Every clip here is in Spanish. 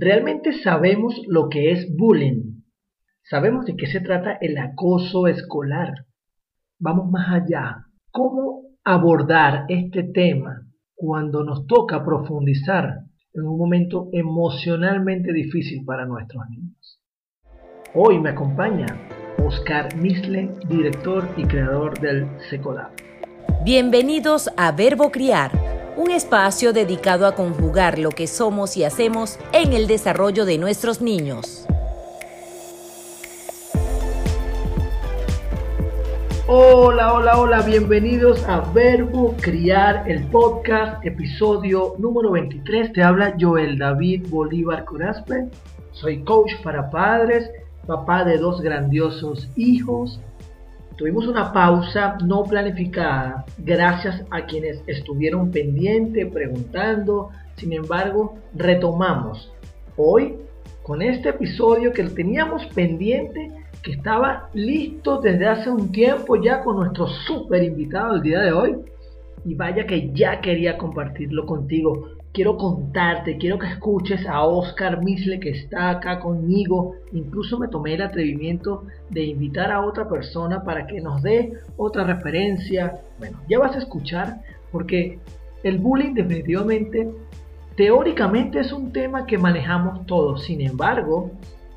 ¿Realmente sabemos lo que es bullying? ¿Sabemos de qué se trata el acoso escolar? Vamos más allá. ¿Cómo abordar este tema cuando nos toca profundizar en un momento emocionalmente difícil para nuestros niños? Hoy me acompaña Oscar Misle, director y creador del SECODAP. Bienvenidos a Verbo Criar, un espacio dedicado a conjugar lo que somos y hacemos en el desarrollo de nuestros niños. Hola, hola, hola, bienvenidos a Verbo Criar, el podcast, episodio número 23. Te habla Joel David Bolívar Curazpe. Soy coach para padres papá de dos grandiosos hijos. Tuvimos una pausa no planificada gracias a quienes estuvieron pendientes, preguntando. Sin embargo, retomamos hoy con este episodio que teníamos pendiente, que estaba listo desde hace un tiempo ya con nuestro súper invitado el día de hoy. Y vaya que ya quería compartirlo contigo quiero contarte, quiero que escuches a Oscar Misle que está acá conmigo. Incluso me tomé el atrevimiento de invitar a otra persona para que nos dé otra referencia. Bueno, ya vas a escuchar porque el bullying definitivamente, teóricamente es un tema que manejamos todos. Sin embargo,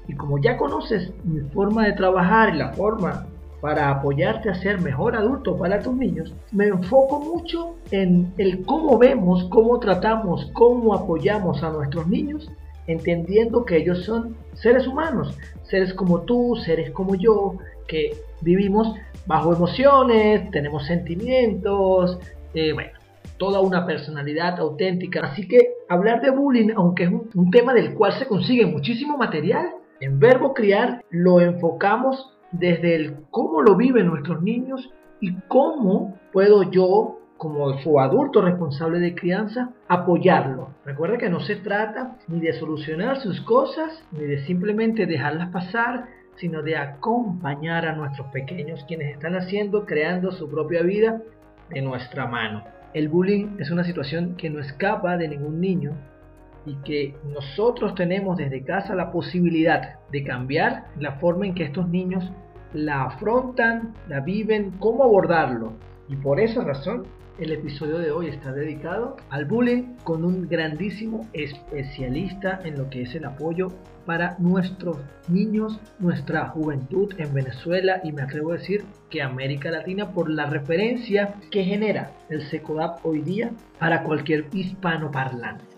y como ya conoces mi forma de trabajar y la forma para apoyarte a ser mejor adulto para tus niños, me enfoco mucho en el cómo vemos, cómo tratamos, cómo apoyamos a nuestros niños, entendiendo que ellos son seres humanos, seres como tú, seres como yo, que vivimos bajo emociones, tenemos sentimientos, eh, bueno, toda una personalidad auténtica. Así que hablar de bullying, aunque es un, un tema del cual se consigue muchísimo material, en Verbo Criar lo enfocamos desde el cómo lo viven nuestros niños y cómo puedo yo, como adulto responsable de crianza, apoyarlo. Recuerda que no se trata ni de solucionar sus cosas, ni de simplemente dejarlas pasar, sino de acompañar a nuestros pequeños quienes están haciendo, creando su propia vida de nuestra mano. El bullying es una situación que no escapa de ningún niño y que nosotros tenemos desde casa la posibilidad de cambiar la forma en que estos niños la afrontan, la viven, cómo abordarlo. Y por esa razón el episodio de hoy está dedicado al bullying con un grandísimo especialista en lo que es el apoyo para nuestros niños, nuestra juventud en Venezuela y me atrevo a decir que América Latina por la referencia que genera el SECODAP hoy día para cualquier hispano parlante.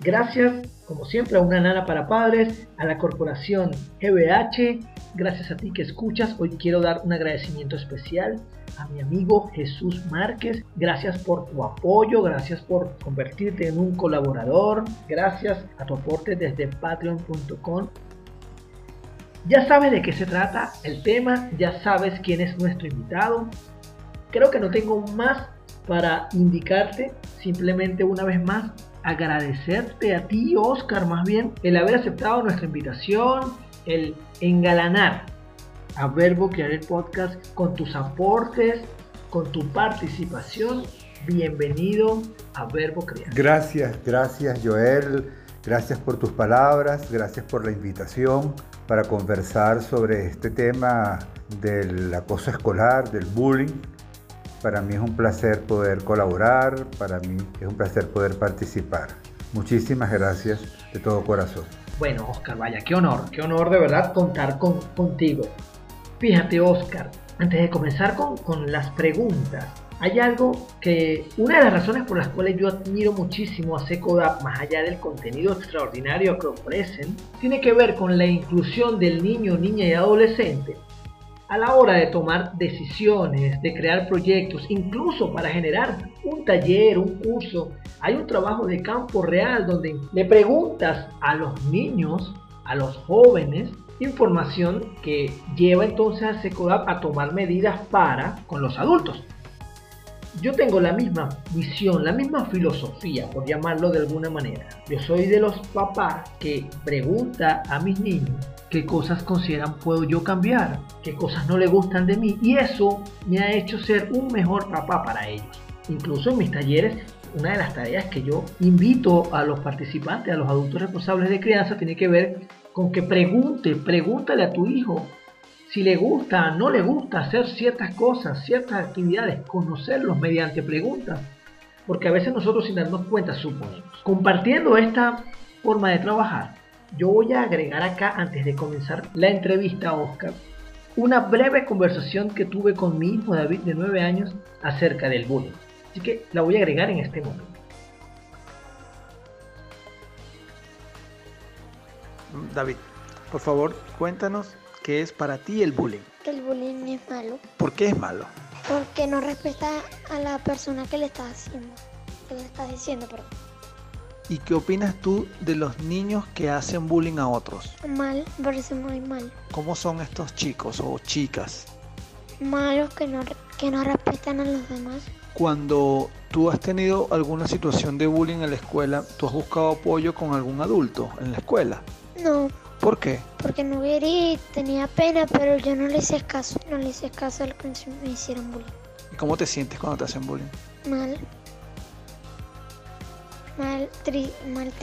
Gracias, como siempre, a una nana para padres, a la corporación GBH, gracias a ti que escuchas. Hoy quiero dar un agradecimiento especial a mi amigo Jesús Márquez. Gracias por tu apoyo, gracias por convertirte en un colaborador, gracias a tu aporte desde patreon.com. Ya sabes de qué se trata el tema, ya sabes quién es nuestro invitado. Creo que no tengo más para indicarte, simplemente una vez más agradecerte a ti, Oscar, más bien, el haber aceptado nuestra invitación, el engalanar a Verbo Crear el Podcast con tus aportes, con tu participación. Bienvenido a Verbo Crear. Gracias, gracias Joel. Gracias por tus palabras, gracias por la invitación para conversar sobre este tema del acoso escolar, del bullying para mí es un placer poder colaborar, para mí es un placer poder participar. Muchísimas gracias de todo corazón. Bueno, Oscar, vaya, qué honor, qué honor de verdad contar con, contigo. Fíjate, Oscar, antes de comenzar con, con las preguntas, hay algo que, una de las razones por las cuales yo admiro muchísimo a Secodap, más allá del contenido extraordinario que ofrecen, tiene que ver con la inclusión del niño, niña y adolescente a la hora de tomar decisiones, de crear proyectos, incluso para generar un taller, un curso, hay un trabajo de campo real donde le preguntas a los niños, a los jóvenes, información que lleva entonces a SECODAP a tomar medidas para con los adultos. Yo tengo la misma visión, la misma filosofía, por llamarlo de alguna manera. Yo soy de los papás que pregunta a mis niños qué cosas consideran puedo yo cambiar, qué cosas no le gustan de mí y eso me ha hecho ser un mejor papá para ellos. Incluso en mis talleres una de las tareas que yo invito a los participantes, a los adultos responsables de crianza, tiene que ver con que pregunte, pregúntale a tu hijo si le gusta, no le gusta hacer ciertas cosas, ciertas actividades, conocerlos mediante preguntas. Porque a veces nosotros sin darnos cuenta suponemos. Compartiendo esta forma de trabajar, yo voy a agregar acá, antes de comenzar la entrevista a Oscar, una breve conversación que tuve con mi hijo David de 9 años acerca del bullying. Así que la voy a agregar en este momento. David, por favor, cuéntanos qué es para ti el bullying. El bullying es malo ¿Por qué es malo? porque no respeta a la persona que le está haciendo, que le está diciendo, perdón. ¿Y qué opinas tú de los niños que hacen bullying a otros? Mal, parece muy mal. ¿Cómo son estos chicos o chicas? Malos que no, que no respetan a los demás. Cuando tú has tenido alguna situación de bullying en la escuela, ¿tú has buscado apoyo con algún adulto en la escuela? No, ¿Por qué? porque no quería tenía pena, pero yo no le hice caso. No le hice caso al que me hicieron bullying. ¿Y cómo te sientes cuando te hacen bullying? Mal.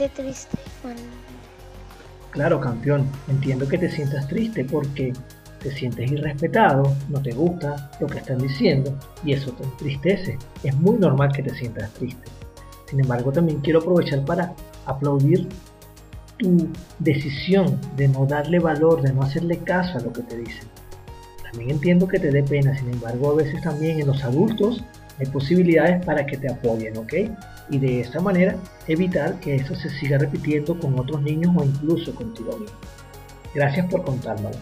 Triste. Claro, campeón, entiendo que te sientas triste porque te sientes irrespetado, no te gusta lo que están diciendo y eso te entristece. Es muy normal que te sientas triste. Sin embargo, también quiero aprovechar para aplaudir tu decisión de no darle valor, de no hacerle caso a lo que te dicen. También entiendo que te dé pena, sin embargo, a veces también en los adultos hay posibilidades para que te apoyen, ¿ok? Y de esta manera evitar que eso se siga repitiendo con otros niños o incluso contigo mismo. Gracias por contármelo.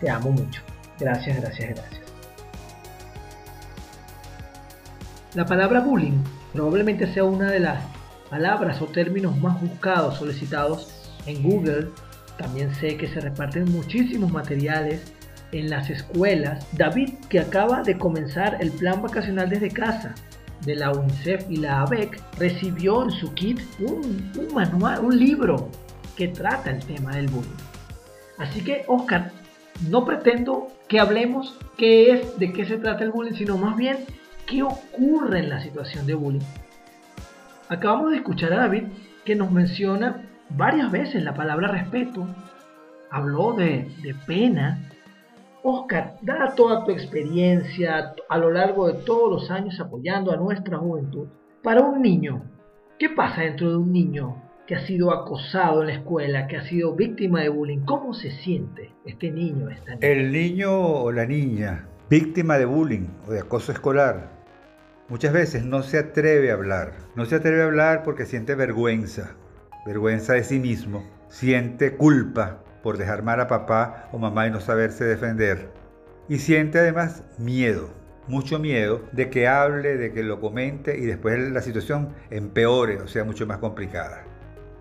Te amo mucho. Gracias, gracias, gracias. La palabra bullying probablemente sea una de las palabras o términos más buscados, solicitados en Google. También sé que se reparten muchísimos materiales en las escuelas. David, que acaba de comenzar el plan vacacional desde casa de la UNICEF y la ABEC, recibió en su kit un, un manual, un libro que trata el tema del bullying. Así que, Oscar, no pretendo que hablemos qué es, de qué se trata el bullying, sino más bien qué ocurre en la situación de bullying. Acabamos de escuchar a David que nos menciona varias veces la palabra respeto, habló de, de pena. Oscar, dada toda tu experiencia a lo largo de todos los años apoyando a nuestra juventud, para un niño, ¿qué pasa dentro de un niño que ha sido acosado en la escuela, que ha sido víctima de bullying? ¿Cómo se siente este niño? Esta niña? El niño o la niña víctima de bullying o de acoso escolar muchas veces no se atreve a hablar. No se atreve a hablar porque siente vergüenza, vergüenza de sí mismo, siente culpa por dejar mal a papá o mamá y no saberse defender. Y siente además miedo, mucho miedo de que hable, de que lo comente y después la situación empeore o sea mucho más complicada.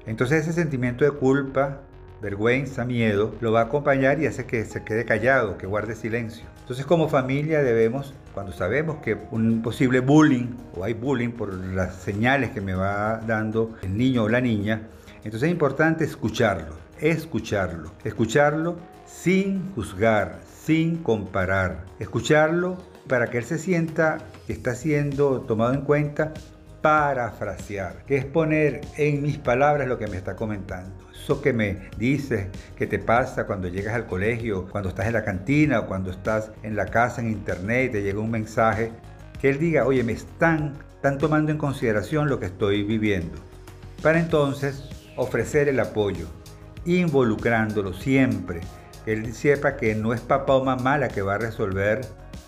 Entonces ese sentimiento de culpa, vergüenza, miedo, lo va a acompañar y hace que se quede callado, que guarde silencio. Entonces como familia debemos, cuando sabemos que un posible bullying o hay bullying por las señales que me va dando el niño o la niña, entonces es importante escucharlo, escucharlo, escucharlo sin juzgar, sin comparar, escucharlo para que él se sienta que está siendo tomado en cuenta parafrasear, que es poner en mis palabras lo que me está comentando. Eso que me dices, que te pasa cuando llegas al colegio, cuando estás en la cantina o cuando estás en la casa, en internet y te llega un mensaje, que él diga, oye, me están, están tomando en consideración lo que estoy viviendo. Para entonces ofrecer el apoyo, involucrándolo siempre, él sepa que no es papá o mamá la que va a resolver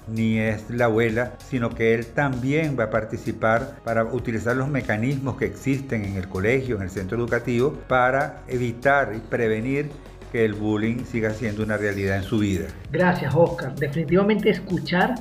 ni es la abuela, sino que él también va a participar para utilizar los mecanismos que existen en el colegio, en el centro educativo, para evitar y prevenir que el bullying siga siendo una realidad en su vida. Gracias, Oscar. Definitivamente escuchar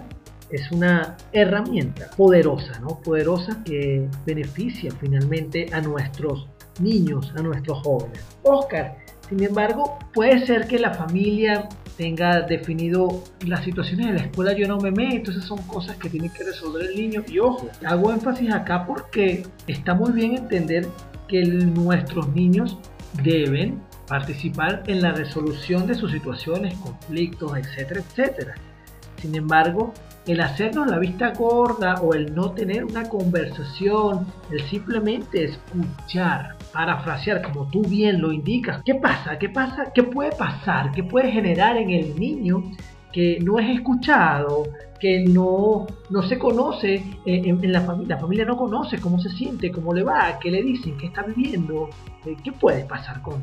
es una herramienta poderosa, ¿no? Poderosa que beneficia finalmente a nuestros niños, a nuestros jóvenes. Oscar, sin embargo, puede ser que la familia tenga definido las situaciones de la escuela yo no me meto, esas son cosas que tiene que resolver el niño. Y ojo, hago énfasis acá porque está muy bien entender que el- nuestros niños deben participar en la resolución de sus situaciones, conflictos, etcétera, etcétera. Sin embargo, el hacernos la vista gorda o el no tener una conversación, el simplemente escuchar, parafrasear como tú bien lo indicas. ¿Qué pasa? ¿Qué pasa? ¿Qué puede pasar? ¿Qué puede generar en el niño que no es escuchado, que no, no se conoce eh, en, la familia, la familia no conoce cómo se siente, cómo le va, qué le dicen, qué está viviendo, eh, qué puede pasar con,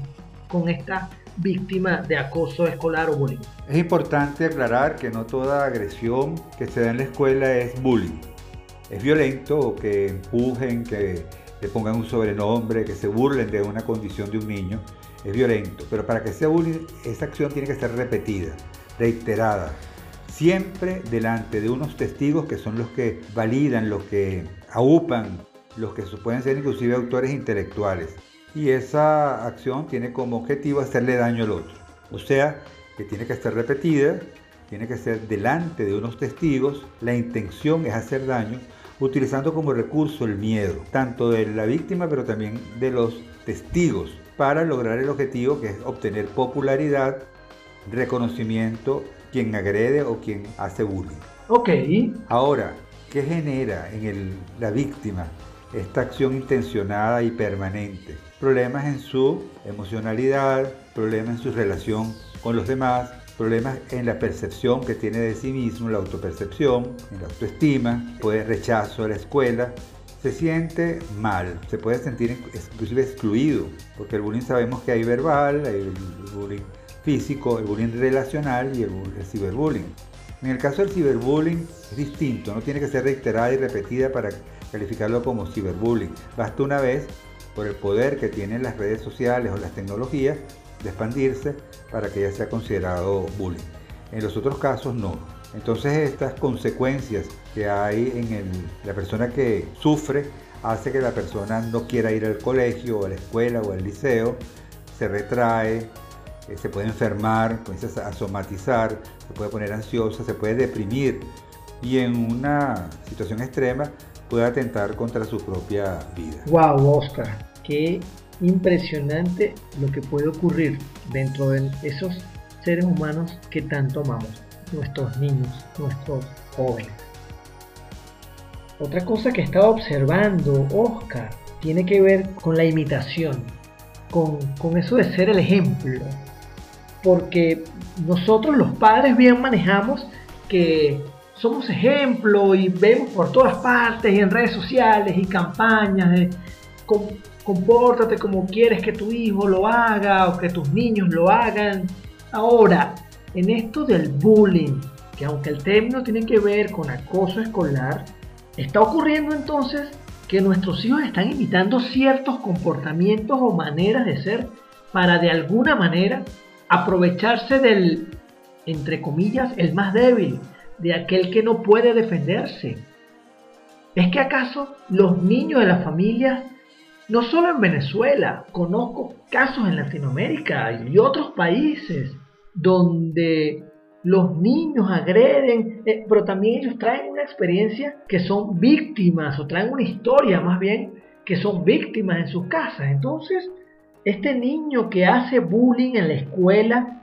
con esta víctima de acoso escolar o bullying. Es importante aclarar que no toda agresión que se da en la escuela es bullying. Es violento que empujen, que le pongan un sobrenombre, que se burlen de una condición de un niño. Es violento, pero para que sea bullying, esa acción tiene que ser repetida reiterada, siempre delante de unos testigos que son los que validan, los que aupan, los que pueden ser inclusive autores intelectuales. Y esa acción tiene como objetivo hacerle daño al otro. O sea, que tiene que ser repetida, tiene que ser delante de unos testigos, la intención es hacer daño, utilizando como recurso el miedo, tanto de la víctima pero también de los testigos, para lograr el objetivo que es obtener popularidad reconocimiento quien agrede o quien hace bullying. Ok. Ahora, ¿qué genera en la víctima esta acción intencionada y permanente? Problemas en su emocionalidad, problemas en su relación con los demás, problemas en la percepción que tiene de sí mismo, la autopercepción, en la autoestima, puede rechazo a la escuela, se siente mal, se puede sentir excluido, porque el bullying sabemos que hay verbal, hay bullying físico, el bullying relacional y el, ciberbullying. En el caso del ciberbullying es distinto, no tiene que ser reiterada y repetida para calificarlo como ciberbullying. Basta una vez por el poder que tienen las redes sociales o las tecnologías expandirse para que ya sea considerado bullying. En los otros casos no. Entonces estas consecuencias que hay en la persona que sufre hace que la persona no quiera ir al colegio o a la escuela o al liceo, se retrae, eh, se puede enfermar, comienza a somatizar, se puede poner ansiosa, se puede deprimir y en una situación extrema puede atentar contra su propia vida. Wow, Oscar, qué impresionante lo que puede ocurrir dentro de esos seres humanos que tanto amamos, nuestros niños, nuestros jóvenes. Otra cosa que estaba observando Oscar tiene que ver con la imitación, con, con eso de ser el ejemplo, porque nosotros los padres bien manejamos que somos ejemplo y vemos por todas partes y en redes sociales y campañas de compórtate como quieres que tu hijo lo haga o que tus niños lo hagan. Ahora, en esto del bullying, que aunque el término tiene que ver con acoso escolar, está ocurriendo entonces que nuestros hijos están imitando ciertos comportamientos o maneras de ser para de alguna manera aprovecharse del, entre comillas, el más débil, de aquel que no puede defenderse. ¿Es que acaso los niños de las familias, no solo en Venezuela, conozco casos en Latinoamérica y otros países donde los niños agreden, eh, pero también ellos traen una experiencia que son víctimas o traen una historia más bien que son víctimas en sus casas. Entonces, este niño que hace bullying en la escuela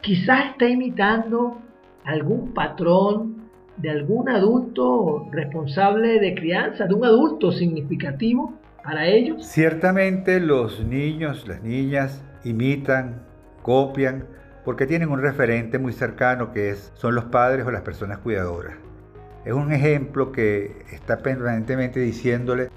quizás está imitando algún patrón de algún adulto responsable de crianza, de un adulto significativo para ellos. Ciertamente los niños, las niñas imitan, copian, porque tienen un referente muy cercano que es, son los padres o las personas cuidadoras. Es un ejemplo que está permanentemente diciéndole,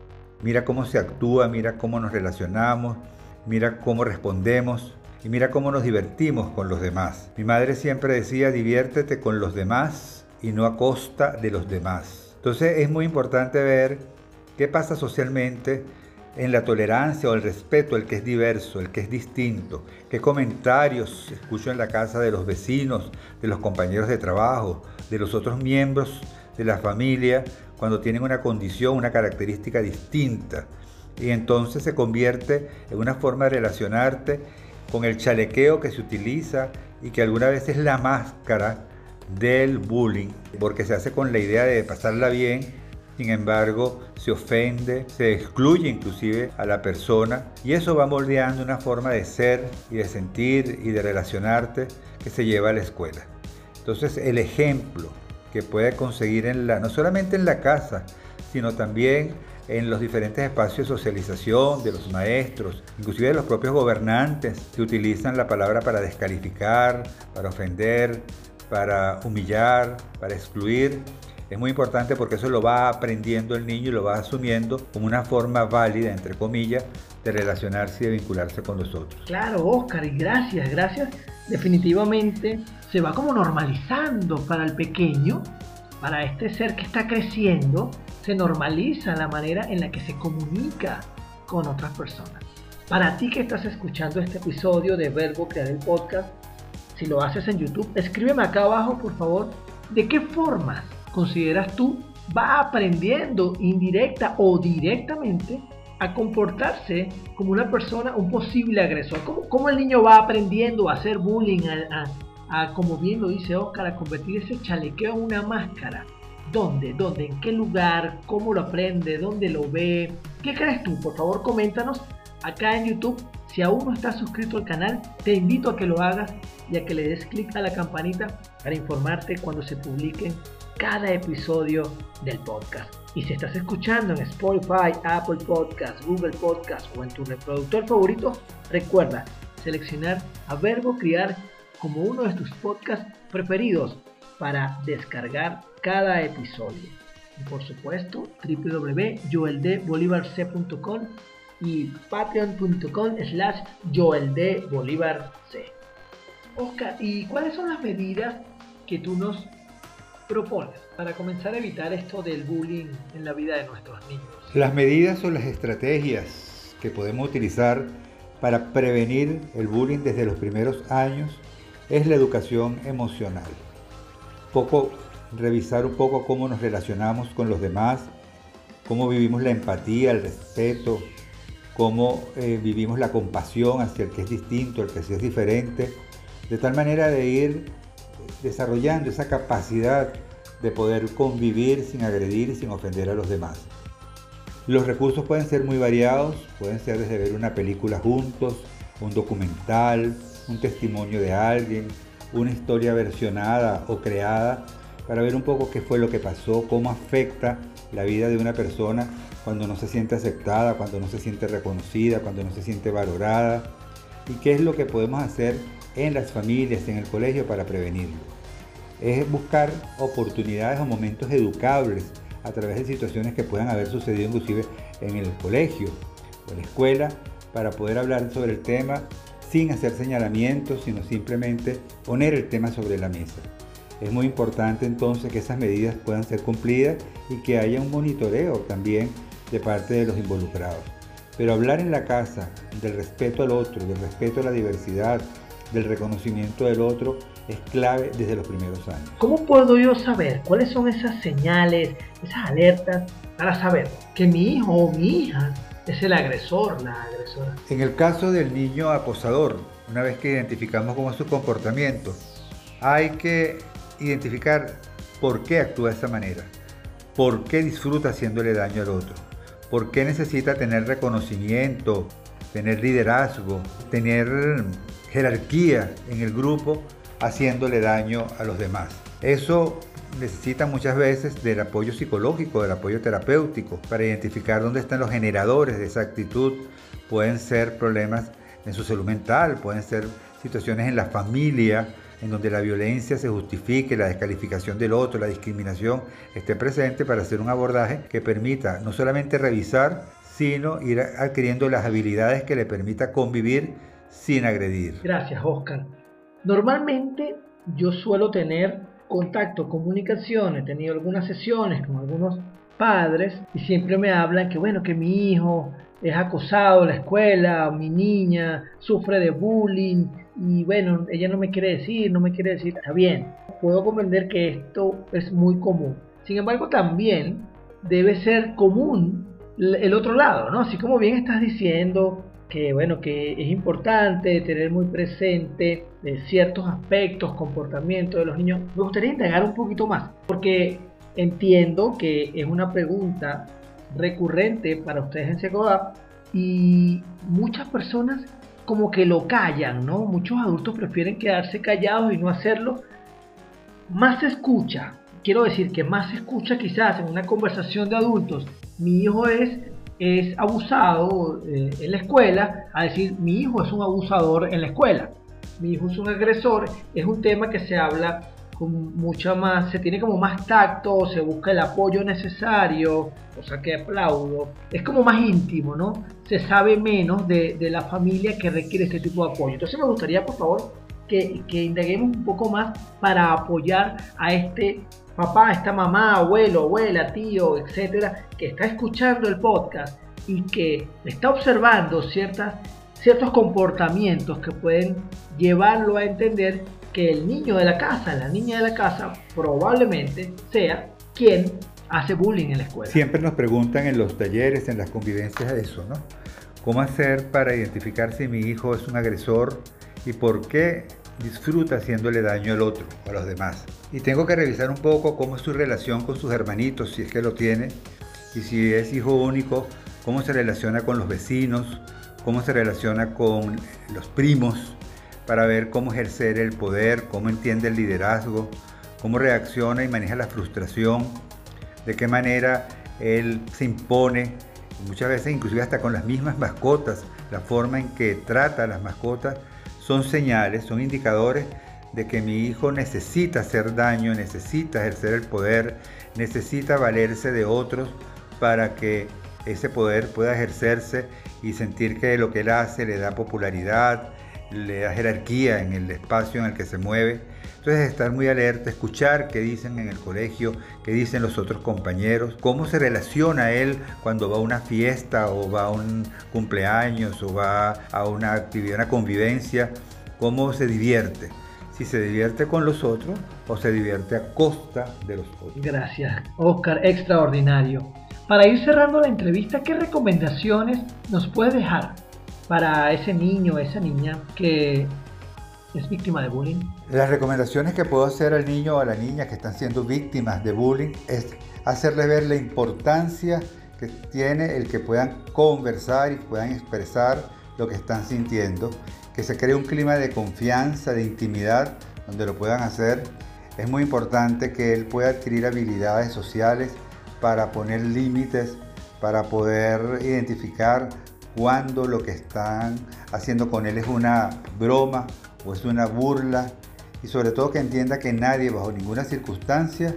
mira cómo se actúa, mira cómo nos relacionamos, mira cómo respondemos y mira cómo nos divertimos con los demás. Mi madre siempre decía, diviértete con los demás y no a costa de los demás. Entonces es muy importante ver qué pasa socialmente en la tolerancia o el respeto al que es diverso, el que es distinto, qué comentarios escucho en la casa de los vecinos, de los compañeros de trabajo, de los otros miembros de la familia cuando tienen una condición, una característica distinta y entonces se convierte en una forma de relacionarte con el chalequeo que se utiliza y que alguna vez es la máscara del bullying, porque se hace con la idea de pasarla bien, sin embargo se ofende, se excluye inclusive a la persona y eso va moldeando una forma de ser y de sentir y de relacionarte que se lleva a la escuela. Entonces el ejemplo que puede conseguir en la, no solamente en la casa, sino también en los diferentes espacios de socialización de los maestros, inclusive de los propios gobernantes que utilizan la palabra para descalificar, para ofender, para humillar, para excluir. Es muy importante porque eso lo va aprendiendo el niño y lo va asumiendo como una forma válida, entre comillas, de relacionarse y de vincularse con los otros. Claro, Oscar, y gracias, gracias. Definitivamente se va como normalizando para el pequeño, para este ser que está creciendo, se normaliza la manera en la que se comunica con otras personas. Para ti que estás escuchando este episodio de Verbo Crear el Podcast, si lo haces en YouTube, escríbeme acá abajo, por favor, de qué formas consideras tú va aprendiendo indirecta o directamente a comportarse como una persona, un posible agresor. ¿Cómo, el niño va aprendiendo a hacer bullying, a, como bien lo dice Oscar, a convertir ese chalequeo en una máscara? ¿Dónde? ¿Dónde? ¿En qué lugar? ¿Cómo lo aprende? ¿Dónde lo ve? ¿Qué crees tú? Por favor, coméntanos acá en YouTube. Si aún no estás suscrito al canal, te invito a que lo hagas y a que le des clic a la campanita para informarte cuando se publiquen cada episodio del podcast. Y si estás escuchando en Spotify, Apple Podcasts, Google Podcasts o en tu reproductor favorito, recuerda seleccionar a Verbo Criar como uno de tus podcasts preferidos para descargar cada episodio. Y por supuesto, www.joeldbolivarc.com y patreon.com slash joeldbolivarc. Oscar, ¿y cuáles son las medidas que tú nos propones para comenzar a evitar esto del bullying en la vida de nuestros niños? Las medidas o las estrategias que podemos utilizar para prevenir el bullying desde los primeros años es la educación emocional. Poco revisar un poco cómo nos relacionamos con los demás, cómo vivimos la empatía, el respeto, cómo eh, vivimos la compasión hacia el que es distinto, el que es diferente, de tal manera de ir desarrollando esa capacidad de poder convivir sin agredir sin ofender a los demás. Los recursos pueden ser muy variados, pueden ser desde ver una película juntos, un documental, un testimonio de alguien, una historia versionada o creada para ver un poco qué fue lo que pasó, cómo afecta la vida de una persona cuando no se siente aceptada, cuando no se siente reconocida, cuando no se siente valorada y qué es lo que podemos hacer en las familias, en el colegio para prevenirlo. Es buscar oportunidades o momentos educables a través de situaciones que puedan haber sucedido inclusive en el colegio o la escuela para poder hablar sobre el tema sin hacer señalamientos, sino simplemente poner el tema sobre la mesa. Es muy importante entonces que esas medidas puedan ser cumplidas y que haya un monitoreo también de parte de los involucrados. Pero hablar en la casa del respeto al otro, del respeto a la diversidad, del reconocimiento del otro, es clave desde los primeros años. ¿Cómo puedo yo saber cuáles son esas señales, esas alertas para saber que mi hijo o mi hija es el agresor, la agresora? En el caso del niño acosador, una vez que identificamos cómo es su comportamiento, hay que identificar por qué actúa de esa manera, por qué disfruta haciéndole daño al otro, por qué necesita tener reconocimiento, tener liderazgo, tener jerarquía en el grupo haciéndole daño a los demás. Eso necesita muchas veces del apoyo psicológico, del apoyo terapéutico, para identificar dónde están los generadores de esa actitud. Pueden ser problemas en su salud mental, pueden ser situaciones en la familia, en donde la violencia se justifique, la descalificación del otro, la discriminación esté presente para hacer un abordaje que permita no solamente revisar, sino ir adquiriendo las habilidades que le permita convivir sin agredir. Gracias, Oscar. Normalmente yo suelo tener contacto, comunicación, he tenido algunas sesiones con algunos padres y siempre me hablan que bueno, que mi hijo es acosado en la escuela, mi niña sufre de bullying y bueno, ella no me quiere decir, no me quiere decir, está bien, puedo comprender que esto es muy común. Sin embargo, también debe ser común el otro lado, ¿no? Así como bien estás diciendo que bueno, que es importante tener muy presente eh, ciertos aspectos, comportamientos de los niños. Me gustaría indagar un poquito más, porque entiendo que es una pregunta recurrente para ustedes en Secodap y muchas personas como que lo callan, ¿no? Muchos adultos prefieren quedarse callados y no hacerlo. Más escucha quiero decir que más escucha quizás en una conversación de adultos, mi hijo es, es abusado eh, en la escuela, a decir mi hijo es un abusador en la escuela, mi hijo es un agresor, es un tema que se habla con mucha más, se tiene como más tacto, se busca el apoyo necesario, cosa que aplaudo, es como más íntimo, ¿no? Se sabe menos de, de la familia que requiere este tipo de apoyo. Entonces me gustaría, por favor, que, que indaguemos un poco más para apoyar a este papá, esta mamá, abuelo, abuela, tío, etcétera, que está escuchando el podcast y que está observando ciertas, ciertos comportamientos que pueden llevarlo a entender que el niño de la casa, la niña de la casa, probablemente sea quien hace bullying en la escuela. Siempre nos preguntan en los talleres, en las convivencias, eso, ¿no? ¿Cómo hacer para identificar si mi hijo es un agresor y por qué disfruta haciéndole daño al otro, a los demás? Y tengo que revisar un poco cómo es su relación con sus hermanitos, si es que lo tiene, y si es hijo único, cómo se relaciona con los vecinos, cómo se relaciona con los primos, para ver cómo ejercer el poder, cómo entiende el liderazgo, cómo reacciona y maneja la frustración, de qué manera él se impone, muchas veces inclusive hasta con las mismas mascotas, la forma en que trata a las mascotas, son señales, son indicadores de que mi hijo necesita hacer daño, necesita ejercer el poder, necesita valerse de otros para que ese poder pueda ejercerse y sentir que lo que él hace le da popularidad, le da jerarquía en el espacio en el que se mueve. Entonces estar muy alerta, escuchar qué dicen en el colegio, qué dicen los otros compañeros, cómo se relaciona él cuando va a una fiesta o va a un cumpleaños o va a una actividad, una convivencia, cómo se divierte. Si se divierte con los otros o se divierte a costa de los otros. Gracias, Oscar, extraordinario. Para ir cerrando la entrevista, ¿qué recomendaciones nos puede dejar para ese niño esa niña que es víctima de bullying? Las recomendaciones que puedo hacer al niño o a la niña que están siendo víctimas de bullying es hacerle ver la importancia que tiene el que puedan conversar y puedan expresar lo que están sintiendo, que se cree un clima de confianza, de intimidad, donde lo puedan hacer. Es muy importante que él pueda adquirir habilidades sociales para poner límites, para poder identificar cuando lo que están haciendo con él es una broma o es una burla y sobre todo que entienda que nadie bajo ninguna circunstancia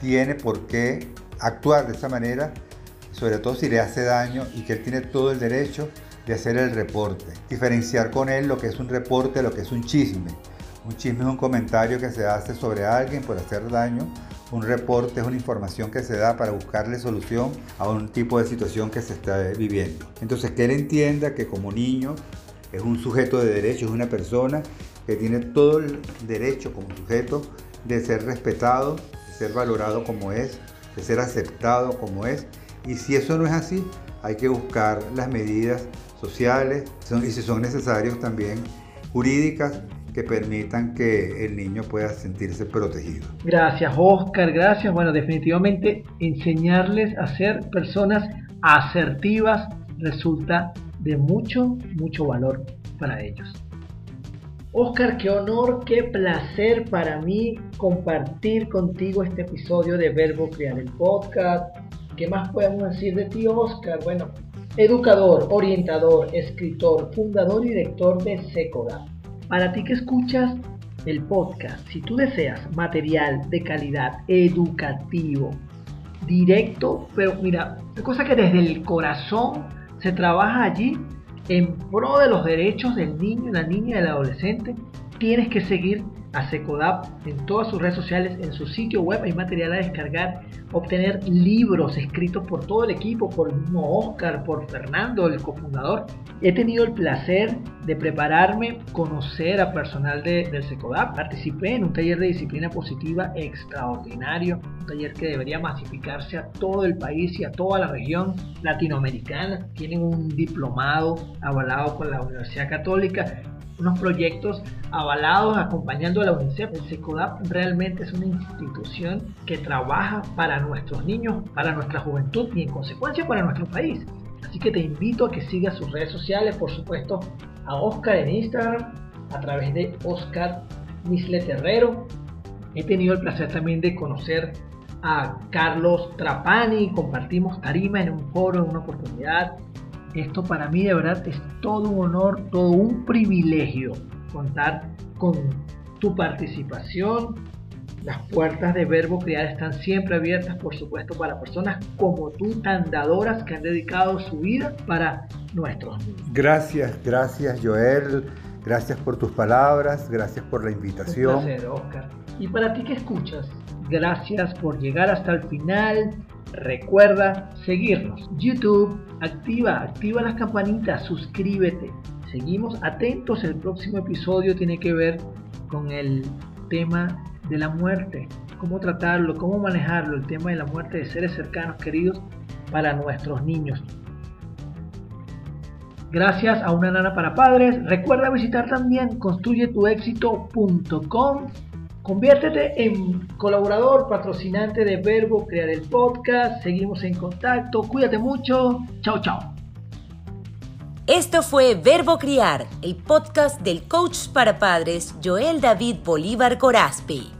tiene por qué actuar de esa manera, sobre todo si le hace daño y que él tiene todo el derecho de hacer el reporte. Diferenciar con él lo que es un reporte, lo que es un chisme. Un chisme es un comentario que se hace sobre alguien por hacer daño un reporte es una información que se da para buscarle solución a un tipo de situación que se está viviendo. Entonces, que él entienda que como niño es un sujeto de derecho, es una persona que tiene todo el derecho como sujeto de ser respetado, de ser valorado como es, de ser aceptado como es. Y si eso no es así, hay que buscar las medidas sociales y si son necesarios también jurídicas que permitan que el niño pueda sentirse protegido. Gracias Oscar, gracias. Bueno, definitivamente enseñarles a ser personas asertivas resulta de mucho, mucho valor para ellos. Oscar, qué honor, qué placer para mí compartir contigo este episodio de Verbo Crear el Podcast. ¿Qué más podemos decir de ti, Oscar? Bueno, educador, orientador, escritor, fundador y director de SECODA para ti que escuchas el podcast, si tú deseas material de calidad educativo, directo, pero mira, una cosa que desde el corazón se trabaja allí en pro de los derechos del niño, la niña y del adolescente, tienes que seguir a Secodap en todas sus redes sociales, en su sitio web. Hay material a descargar, obtener libros escritos por todo el equipo, por el mismo Oscar, por Fernando, el cofundador. He tenido el placer de prepararme, conocer a personal de, del Secodap, participé en un taller de disciplina positiva extraordinario, un taller que debería masificarse a todo el país y a toda la región latinoamericana. Tienen un diplomado avalado por la Universidad Católica unos proyectos avalados acompañando a la UNICEF. El SECODAP realmente es una institución que trabaja para nuestros niños, para nuestra juventud y en consecuencia para nuestro país. Así que te invito a que sigas sus redes sociales, por supuesto, a Oscar en Instagram, a través de Oscar Misle Terrero, He tenido el placer también de conocer a Carlos Trapani, compartimos tarima en un foro, en una oportunidad. Esto para mí de verdad es todo un honor, todo un privilegio contar con tu participación. Las puertas de Verbo Crear están siempre abiertas, por supuesto, para personas como tú, tan dadoras que han dedicado su vida para nuestros niños. Gracias, gracias Joel. Gracias por tus palabras, gracias por la invitación. Un placer, Oscar. Y para ti que escuchas, gracias por llegar hasta el final. Recuerda seguirnos. YouTube, activa, activa las campanitas, suscríbete. Seguimos atentos, el próximo episodio tiene que ver con el tema de la muerte, cómo tratarlo, cómo manejarlo, el tema de la muerte de seres cercanos, queridos, para nuestros niños. Gracias a una nana para padres. Recuerda visitar también construyetuexito.com. Conviértete en colaborador, patrocinante de Verbo Crear el Podcast. Seguimos en contacto. Cuídate mucho. Chao, chao. Esto fue Verbo Criar, el podcast del coach para padres Joel David Bolívar Corazpi.